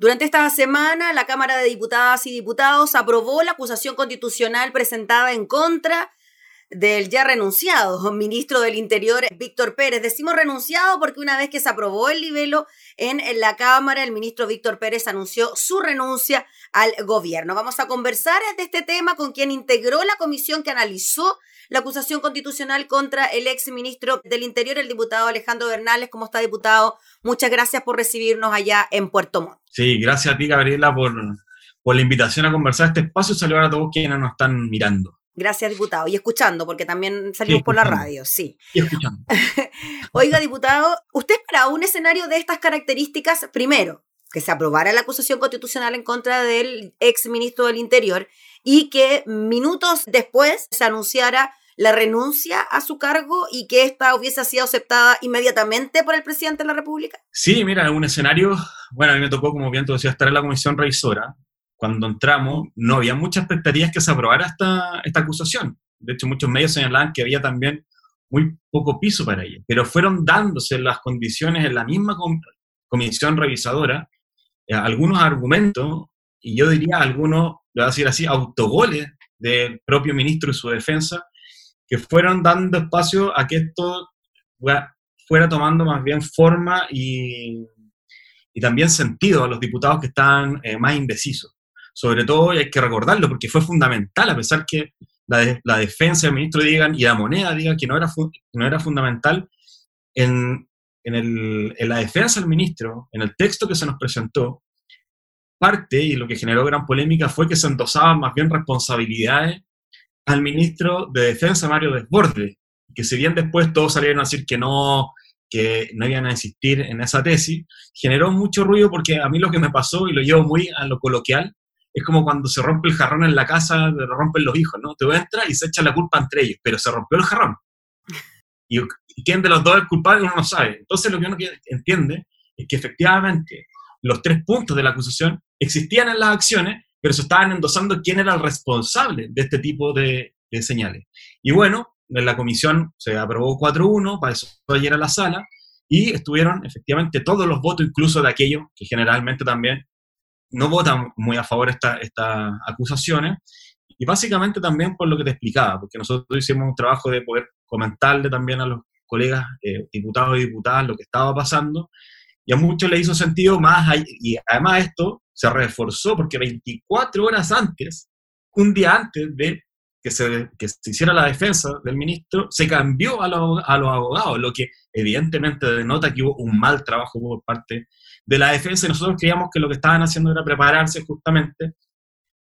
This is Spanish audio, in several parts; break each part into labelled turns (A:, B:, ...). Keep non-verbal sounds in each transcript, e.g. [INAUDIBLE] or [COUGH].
A: Durante esta semana, la Cámara de Diputadas y Diputados aprobó la acusación constitucional presentada en contra del ya renunciado ministro del Interior, Víctor Pérez. Decimos renunciado porque una vez que se aprobó el libelo en, la Cámara, el ministro Víctor Pérez anunció su renuncia al gobierno. Vamos a conversar de este tema con quien integró la comisión que analizó la acusación constitucional contra el ex ministro del Interior, el diputado Alejandro Bernales. ¿Cómo está, diputado? Muchas gracias por recibirnos allá en Puerto Montt.
B: Sí, gracias a ti, Gabriela, por, por la invitación a conversar este espacio y saludar a todos quienes nos están mirando.
A: Gracias, diputado. Y escuchando, porque también salimos por la radio, sí.
B: Y escuchando. [LAUGHS]
A: Oiga, diputado, usted para un escenario de estas características, primero, que se aprobara la acusación constitucional en contra del ex ministro del Interior y que minutos después se anunciara la renuncia a su cargo y que esta hubiese sido aceptada inmediatamente por el presidente de la República?
B: Sí, mira, en un escenario, bueno, a mí me tocó, como bien tú decías, estar en la comisión revisora cuando entramos, no había muchas expectativas que se aprobara esta, esta acusación. De hecho, muchos medios señalaban que había también muy poco piso para ella, pero fueron dándose las condiciones en la misma comisión revisadora eh, algunos argumentos, y yo diría algunos, le voy a decir así, autogoles del propio ministro y su defensa, que fueron dando espacio a que esto fuera tomando más bien forma y, y también sentido a los diputados que estaban eh, más indecisos. Sobre todo, y hay que recordarlo, porque fue fundamental, a pesar que la, defensa del ministro digan y la moneda diga que no era, no era fundamental, en, en, la defensa del ministro, en el texto que se nos presentó, parte, y lo que generó gran polémica, fue que se endosaban más bien responsabilidades al ministro de Defensa, Mario Desborde, que si bien después todos salieron a decir que no, que no iban a insistir en esa tesis, generó mucho ruido porque a mí lo que me pasó, y lo llevo muy a lo coloquial, es como cuando se rompe el jarrón en la casa, lo rompen los hijos, ¿no? Te entra y se echa la culpa entre ellos, pero se rompió el jarrón. Y, quién de los dos es culpable uno no sabe. Entonces lo que uno entiende es que efectivamente los tres puntos de la acusación existían en las acciones, pero se estaban endosando quién era el responsable de este tipo de, de señales. Y bueno, en la comisión se aprobó 4-1, para eso ayer a la sala, y estuvieron efectivamente todos los votos, incluso de aquellos que generalmente también no votan muy a favor estas esta acusaciones, y básicamente también por lo que te explicaba, porque nosotros hicimos un trabajo de poder comentarle también a los colegas eh, diputados y diputadas lo que estaba pasando, y a muchos le hizo sentido más, y además esto se reforzó porque 24 horas antes, un día antes de que se, que se hiciera la defensa del ministro, se cambió a, a los abogados, lo que evidentemente denota que hubo un mal trabajo por parte de la defensa y nosotros creíamos que lo que estaban haciendo era prepararse justamente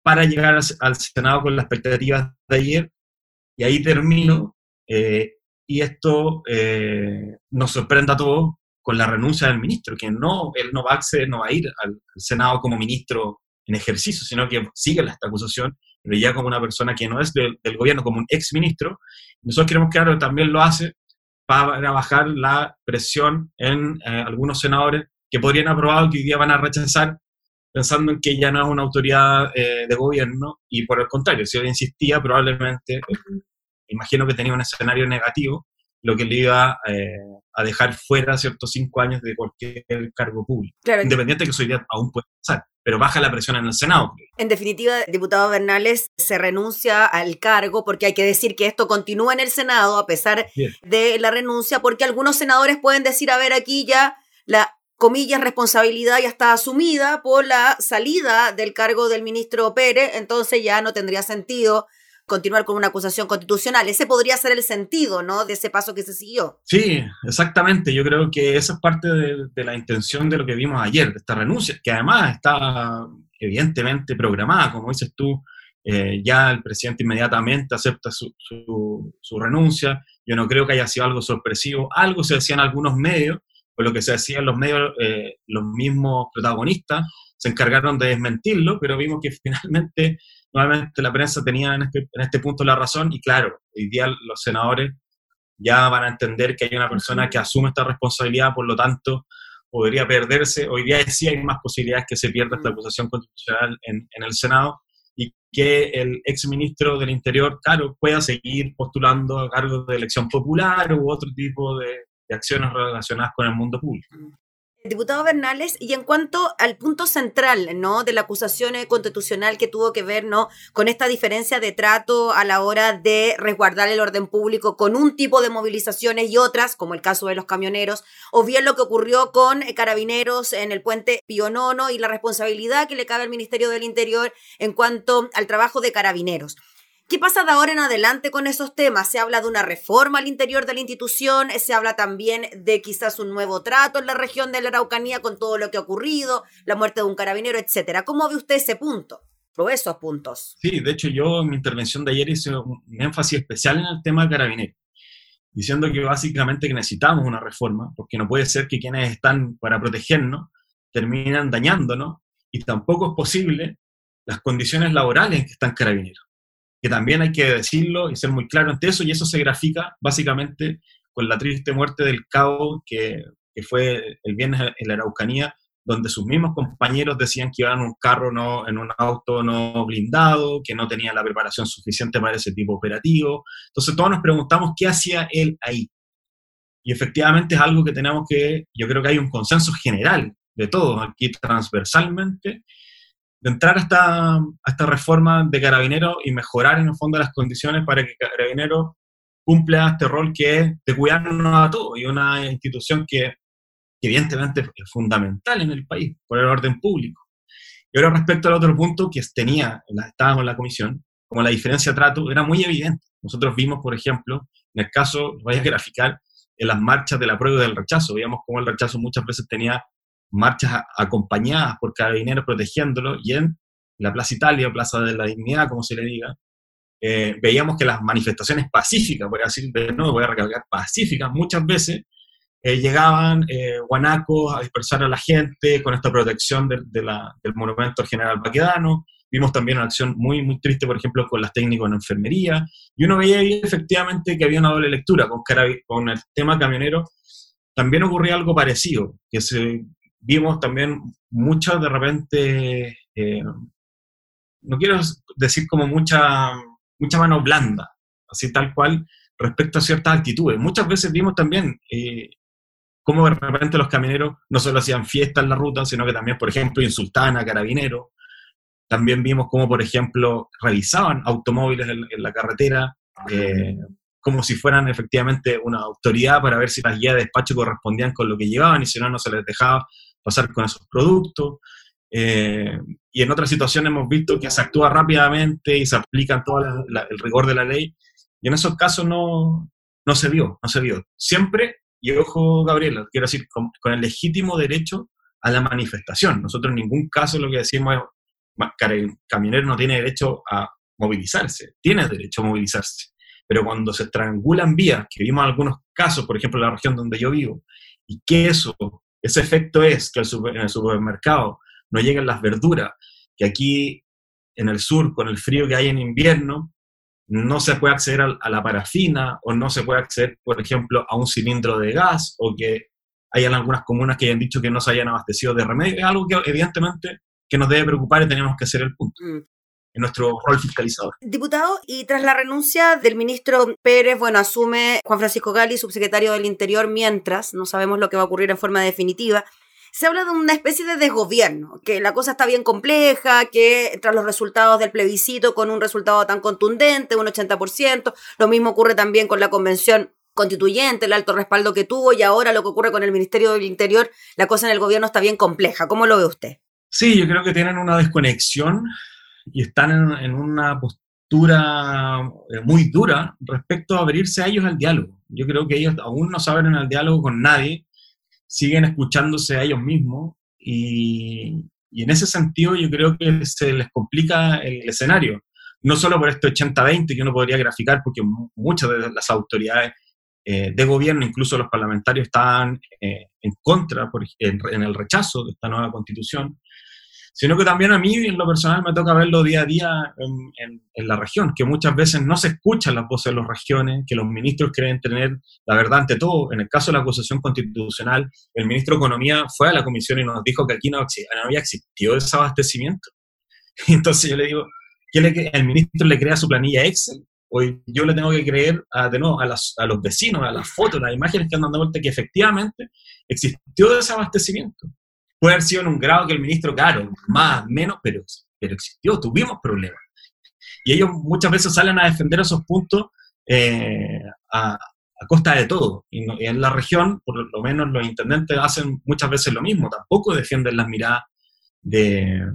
B: para llegar al, Senado con las expectativas de ayer. Y ahí termino. Eh, y esto eh, nos sorprende a todos con la renuncia del ministro, que no, él no va a acceder, no va a ir al, Senado como ministro en ejercicio, sino que sigue esta acusación, pero ya como una persona que no es del, gobierno, como un ex ministro. Nosotros queremos que ahora también lo hace para bajar la presión en eh, algunos senadores que podrían aprobar que hoy día van a rechazar pensando en que ya no es una autoridad eh, de gobierno y por el contrario, si él insistía probablemente, imagino que tenía un escenario negativo, lo que le iba eh, a dejar fuera ciertos cinco años de cualquier cargo público. Independiente de que hoy día aún puede pasar, pero baja la presión en el Senado.
A: En definitiva, diputado Bernales se renuncia al cargo porque hay que decir que esto continúa en el Senado a pesar de la renuncia, porque algunos senadores pueden decir, a ver, aquí ya la comillas, responsabilidad ya está asumida por la salida del cargo del ministro Pérez, entonces ya no tendría sentido continuar con una acusación constitucional. Ese podría ser el sentido, ¿no? De ese paso que se siguió.
B: Sí, exactamente. Yo creo que esa es parte de, la intención de lo que vimos ayer, de esta renuncia, que además está evidentemente programada, como dices tú, eh, ya el presidente inmediatamente acepta su, su, renuncia. Yo no creo que haya sido algo sorpresivo. Algo se decía en algunos medios, por lo que se decía en los medios, eh, los mismos protagonistas se encargaron de desmentirlo, pero vimos que [LAUGHS] finalmente, nuevamente la prensa tenía en este, en este punto la razón y claro, hoy día los senadores ya van a entender que hay una persona que asume esta responsabilidad, por lo tanto, podría perderse. Hoy día sí hay más posibilidades que se pierda esta acusación constitucional en, en el Senado y que el exministro del Interior, claro, pueda seguir postulando a cargos de elección popular u otro tipo de, acciones relacionadas con el mundo público.
A: Diputado Bernales, y en cuanto al punto central, ¿no? De la acusación constitucional que tuvo que ver, ¿no? Con esta diferencia de trato a la hora de resguardar el orden público con un tipo de movilizaciones y otras, como el caso de los camioneros, o bien lo que ocurrió con eh, carabineros en el puente Pionono y la responsabilidad que le cabe al Ministerio del Interior en cuanto al trabajo de carabineros. ¿Qué pasa de ahora en adelante con esos temas? Se habla de una reforma al interior de la institución, se habla también de quizás un nuevo trato en la región de la Araucanía con todo lo que ha ocurrido, la muerte de un carabinero, etcétera. ¿Cómo ve usted ese punto? O esos puntos.
B: Sí, de hecho yo en mi intervención de ayer hice un énfasis especial en el tema del carabinero, diciendo que básicamente necesitamos una reforma, porque no puede ser que quienes están para protegernos terminan dañándonos y tampoco es posible las condiciones laborales que están carabineros que también hay que decirlo y ser muy claro ante eso, y eso se grafica básicamente con la triste muerte del cabo que, que fue el viernes en la Araucanía, donde sus mismos compañeros decían que iban en un carro, no, en un auto no blindado, que no tenía la preparación suficiente para ese tipo operativo. Entonces todos nos preguntamos qué hacía él ahí. Y efectivamente es algo que tenemos que, yo creo que hay un consenso general de todos aquí transversalmente, de entrar a esta, a esta reforma de Carabineros y mejorar en el fondo las condiciones para que Carabineros cumpla este rol que es de cuidarnos a todos y una institución que, evidentemente es fundamental en el país por el orden público. Y ahora respecto al otro punto que tenía, estábamos en la comisión, como la diferencia de trato era muy evidente. Nosotros vimos, por ejemplo, en el caso, voy a graficar, en las marchas de la prueba del rechazo, veíamos cómo el rechazo muchas veces tenía marchas acompañadas por carabineros protegiéndolo, y en la Plaza Italia, Plaza de la Dignidad, como se le diga, eh, veíamos que las manifestaciones pacíficas, voy a decir de nuevo, voy a recalcar, pacíficas, muchas veces eh, llegaban eh, guanacos a dispersar a la gente con esta protección del monumento al general Baquedano. Vimos también una acción muy, muy triste, por ejemplo, con las técnicos en enfermería. Y uno veía efectivamente que había una doble lectura con, con el tema camionero. También ocurría algo parecido, que se vimos también muchas de repente, eh, no quiero decir como mucha, mucha mano blanda, así tal cual, respecto a ciertas actitudes. Muchas veces vimos también eh, cómo de repente los camioneros no solo hacían fiestas en la ruta, sino que también, por ejemplo, insultaban a carabineros. También vimos cómo, por ejemplo, revisaban automóviles en, la carretera, eh, como si fueran efectivamente una autoridad para ver si las guías de despacho correspondían con lo que llevaban y si no, no se les dejaba pasar con esos productos. Eh, y en otras situaciones hemos visto que se actúa rápidamente y se aplica todo el rigor de la ley. Y en esos casos no, no se vio, no se vio. Siempre, y ojo Gabriela, quiero decir, con, el legítimo derecho a la manifestación. Nosotros en ningún caso lo que decimos es, el camionero no tiene derecho a movilizarse, tiene derecho a movilizarse. Pero cuando se estrangulan vías, que vimos algunos casos, por ejemplo en la región donde yo vivo, y que eso ese efecto es que en el supermercado no lleguen las verduras, que aquí en el sur, con el frío que hay en invierno, no se puede acceder a, la parafina o no se puede acceder, por ejemplo, a un cilindro de gas o que hayan algunas comunas que hayan dicho que no se hayan abastecido de remedio. Es algo que evidentemente que nos debe preocupar y tenemos que hacer el punto. En nuestro rol fiscalizador.
A: Diputado, y tras la renuncia del ministro Pérez, bueno, asume Juan Francisco Gali, subsecretario del Interior, mientras no sabemos lo que va a ocurrir en forma definitiva. Se habla de una especie de desgobierno, que la cosa está bien compleja, que tras los resultados del plebiscito, con un resultado tan contundente, un 80%, lo mismo ocurre también con la convención constituyente, el alto respaldo que tuvo, y ahora lo que ocurre con el Ministerio del Interior, la cosa en el gobierno está bien compleja. ¿Cómo lo ve usted?
B: Sí, yo creo que tienen una desconexión y están en, una postura eh, muy dura respecto a abrirse a ellos al diálogo. Yo creo que ellos aún no saben en el diálogo con nadie, siguen escuchándose a ellos mismos y, y en ese sentido yo creo que se les complica el escenario. No solo por este 80-20 que uno podría graficar, porque muchas de las autoridades eh, de gobierno, incluso los parlamentarios, están eh, en contra, por, en, en, el rechazo de esta nueva constitución sino que también a mí en lo personal me toca verlo día a día en, en, la región, que muchas veces no se escuchan las voces de las regiones, que los ministros creen tener la verdad ante todo. En el caso de la acusación constitucional, el ministro de Economía fue a la comisión y nos dijo que aquí no, había existido desabastecimiento. [LAUGHS] Entonces yo le digo, ¿qué le, ¿el ministro le crea su planilla Excel? hoy yo le tengo que creer de nuevo, a, a los vecinos, a las fotos, a las imágenes que andan de vuelta, que efectivamente existió desabastecimiento. Puede haber sido en un grado que el ministro, claro, más, menos, pero, pero existió, tuvimos problemas. Y ellos muchas veces salen a defender esos puntos eh, a, costa de todo. Y, en la región, por lo menos los intendentes hacen muchas veces lo mismo, tampoco defienden las miradas de,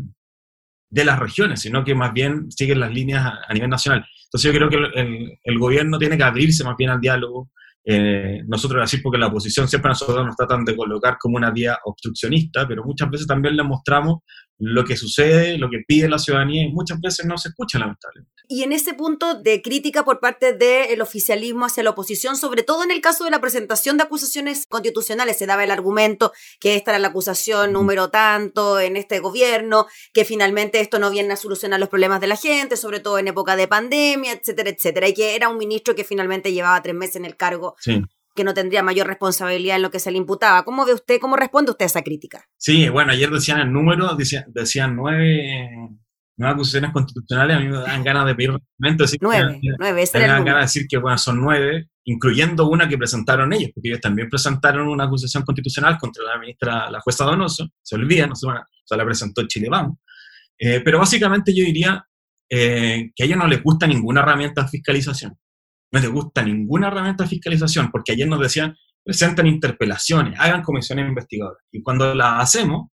B: de las regiones, sino que más bien siguen las líneas a, nivel nacional. Entonces yo creo que el, gobierno tiene que abrirse más bien al diálogo. Eh, nosotros así porque la oposición siempre nosotros nos tratan de colocar como una vía obstruccionista, pero muchas veces también le mostramos lo que sucede, lo que pide la ciudadanía y muchas veces no se escucha lamentablemente.
A: Y en ese punto de crítica por parte del oficialismo hacia la oposición, sobre todo en el caso de la presentación de acusaciones constitucionales, se daba el argumento que esta era la acusación número tanto en este gobierno, que finalmente esto no viene a solucionar los problemas de la gente, sobre todo en época de pandemia, etcétera, etcétera, y que era un ministro que finalmente llevaba tres meses en el cargo sí que no tendría mayor responsabilidad en lo que se le imputaba. ¿Cómo ve usted, cómo responde usted a esa crítica?
B: Sí, bueno, ayer decían el número, decían, decían nueve, nueve acusaciones constitucionales, a mí me dan ganas de pedir decir
A: nueve, nueve,
B: me dan ganas de decir que bueno, son nueve, incluyendo una que presentaron ellos, porque ellos también presentaron una acusación constitucional contra la ministra, la jueza Donoso, se olvida, no se, van, o la presentó Chile Vamos. Eh, pero básicamente yo diría eh, que a ellos no les gusta ninguna herramienta de fiscalización no les gusta ninguna herramienta de fiscalización, porque ayer nos decían, presenten interpelaciones, hagan comisiones investigadoras. Y cuando las hacemos,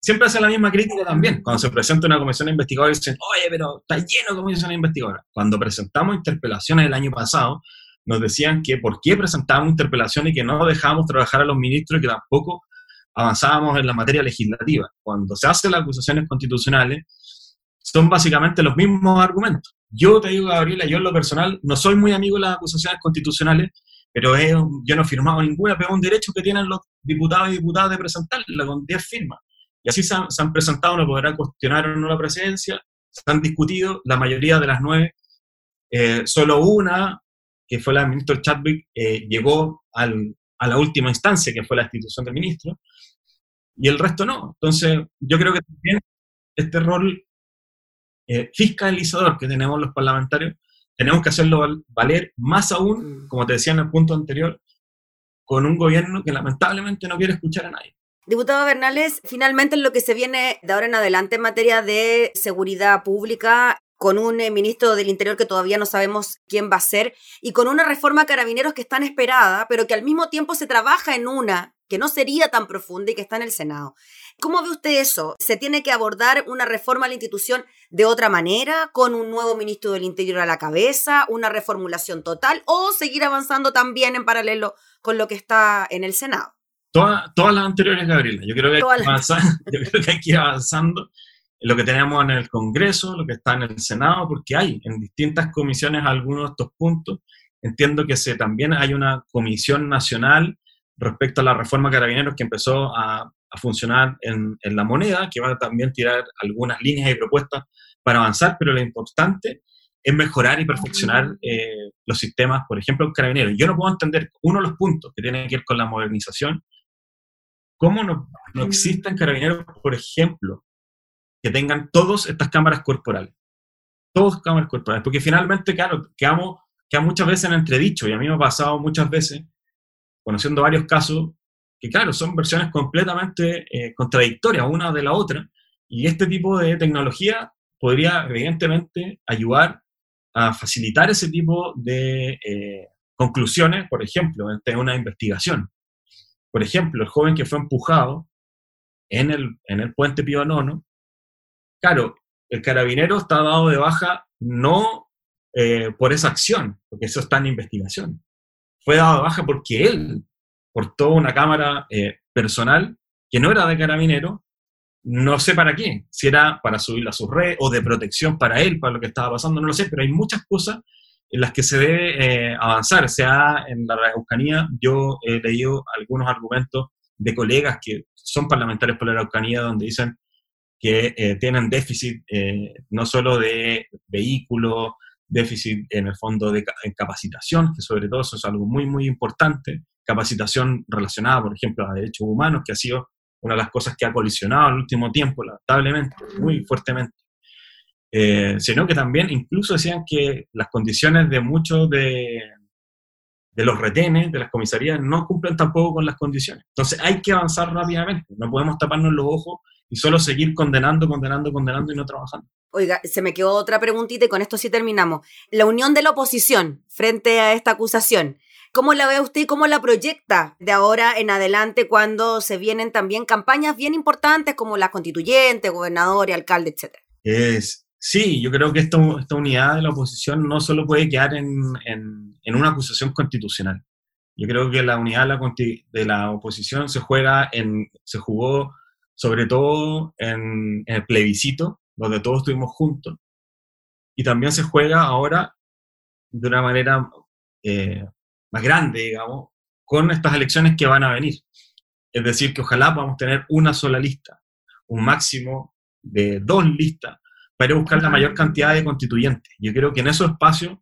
B: siempre hacen la misma crítica también. Cuando se presenta una comisión investigadora, dicen, oye, pero está lleno de comisiones investigadoras. Cuando presentamos interpelaciones el año pasado, nos decían que por qué presentábamos interpelaciones y que no dejábamos trabajar a los ministros y que tampoco avanzábamos en la materia legislativa. Cuando se hacen las acusaciones constitucionales, son básicamente los mismos argumentos. Yo te digo, Gabriela, yo en lo personal no soy muy amigo de las acusaciones constitucionales, pero yo no he firmado ninguna, pero es un derecho que tienen los diputados y diputadas de presentarla con 10 firmas. Y así se han, presentado, no podrá cuestionar o no la presidencia, se han discutido, la mayoría de las nueve, eh, solo una, que fue la del ministro Chadwick, eh, llegó al, a la última instancia, que fue la institución del ministro, y el resto no. Entonces, yo creo que también este rol eh, fiscalizador que tenemos los parlamentarios, tenemos que hacerlo valer más aún, mm. como te decía en el punto anterior, con un gobierno que lamentablemente no quiere escuchar a nadie.
A: Diputado Bernales, finalmente en lo que se viene de ahora en adelante en materia de seguridad pública, con un eh, ministro del Interior que todavía no sabemos quién va a ser, y con una reforma carabineros que está esperada, pero que al mismo tiempo se trabaja en una que no sería tan profunda y que está en el Senado. ¿Cómo ve usted eso? ¿Se tiene que abordar una reforma a la institución de otra manera, con un nuevo ministro del Interior a la cabeza, una reformulación total, o seguir avanzando también en paralelo con lo que está en el Senado?
B: todas las anteriores, Gabriela. Yo creo, que hay que [LAUGHS] yo creo que hay que ir avanzando en lo que tenemos en el Congreso, lo que está en el Senado, porque hay en distintas comisiones algunos de estos puntos. Entiendo que se, también hay una comisión nacional respecto a la reforma carabineros que empezó a, funcionar en, la moneda, que va a también tirar algunas líneas y propuestas para avanzar, pero lo importante es mejorar y perfeccionar eh, los sistemas, por ejemplo, carabineros. Yo no puedo entender uno de los puntos que tiene que ver con la modernización, cómo no, no existen carabineros, por ejemplo, que tengan todas estas cámaras corporales. Todas cámaras corporales, porque finalmente, claro, quedamos, queda muchas veces en entredicho, y a mí me ha pasado muchas veces conociendo varios casos que, claro, son versiones completamente eh, contradictorias una de la otra, y este tipo de tecnología podría, evidentemente, ayudar a facilitar ese tipo de eh, conclusiones, por ejemplo, en una investigación. Por ejemplo, el joven que fue empujado en el, en el puente Pío Nono, claro, el carabinero está dado de baja no eh, por esa acción, porque eso está en investigación, fue dado de baja porque él portó una cámara eh, personal que no era de carabinero, no sé para qué, si era para subirla a su red o de protección para él, para lo que estaba pasando, no lo sé, pero hay muchas cosas en las que se debe eh, avanzar. O sea, en la Araucanía yo he leído algunos argumentos de colegas que son parlamentarios por la Araucanía donde dicen que eh, tienen déficit no solo de vehículos, déficit en el fondo de capacitación, que sobre todo eso es algo muy, muy importante, capacitación relacionada, por ejemplo, a derechos humanos, que ha sido una de las cosas que ha colisionado en el último tiempo, lamentablemente, muy fuertemente. eh, sino que también incluso decían que las condiciones de muchos de, de los retenes, de las comisarías, no cumplen tampoco con las condiciones. Entonces hay que avanzar rápidamente, no podemos taparnos los ojos y solo seguir condenando, condenando, condenando y no trabajando.
A: Oiga, se me quedó otra preguntita y con esto sí terminamos. La unión de la oposición frente a esta acusación. ¿Cómo la ve usted y cómo la proyecta de ahora en adelante cuando se vienen también campañas bien importantes como la constituyente, gobernador y alcalde, etcétera?
B: Es, sí, yo creo que esta, esta unidad de la oposición no solo puede quedar en, en, en una acusación constitucional. Yo creo que la unidad de la, oposición se juega en, se jugó sobre todo en, el plebiscito, donde todos estuvimos juntos, y también se juega ahora de una manera eh, más grande, digamos, con estas elecciones que van a venir. Es decir, que ojalá podamos tener una sola lista, un máximo de dos listas, para buscar la mayor cantidad de constituyentes. Yo creo que en esos espacios,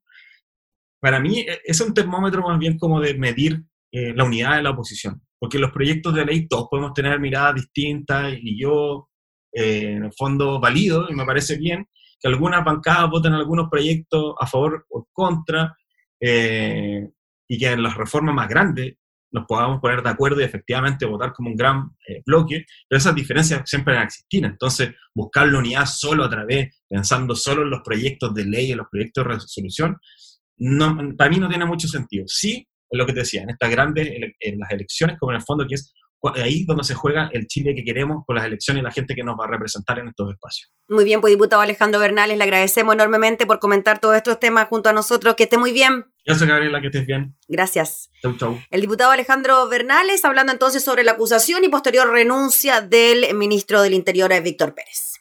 B: para mí, e, es un termómetro más bien como de medir eh, la unidad de la oposición porque los proyectos de ley todos podemos tener miradas distintas y yo, eh, en el fondo, valido y me parece bien que algunas bancadas voten algunos proyectos a favor o contra eh, y que en las reformas más grandes nos podamos poner de acuerdo y efectivamente votar como un gran eh, bloque, pero esas diferencias siempre van a existir. Entonces, buscar la unidad solo a través, pensando solo en los proyectos de ley, en los proyectos de resolución, no, para mí no tiene mucho sentido. Sí, lo que te decía, en estas grandes, en las elecciones, como en el fondo que es ahí donde se juega el Chile que queremos con las elecciones y la gente que nos va a representar en estos espacios.
A: Muy bien, pues diputado Alejandro Bernales, le agradecemos enormemente por comentar todos estos temas junto a nosotros. Que esté muy bien.
B: Gracias, Gabriela, que estés bien.
A: Gracias.
B: Chau, chau.
A: El diputado Alejandro Bernales hablando entonces sobre la acusación y posterior renuncia del ministro del Interior, Víctor Pérez.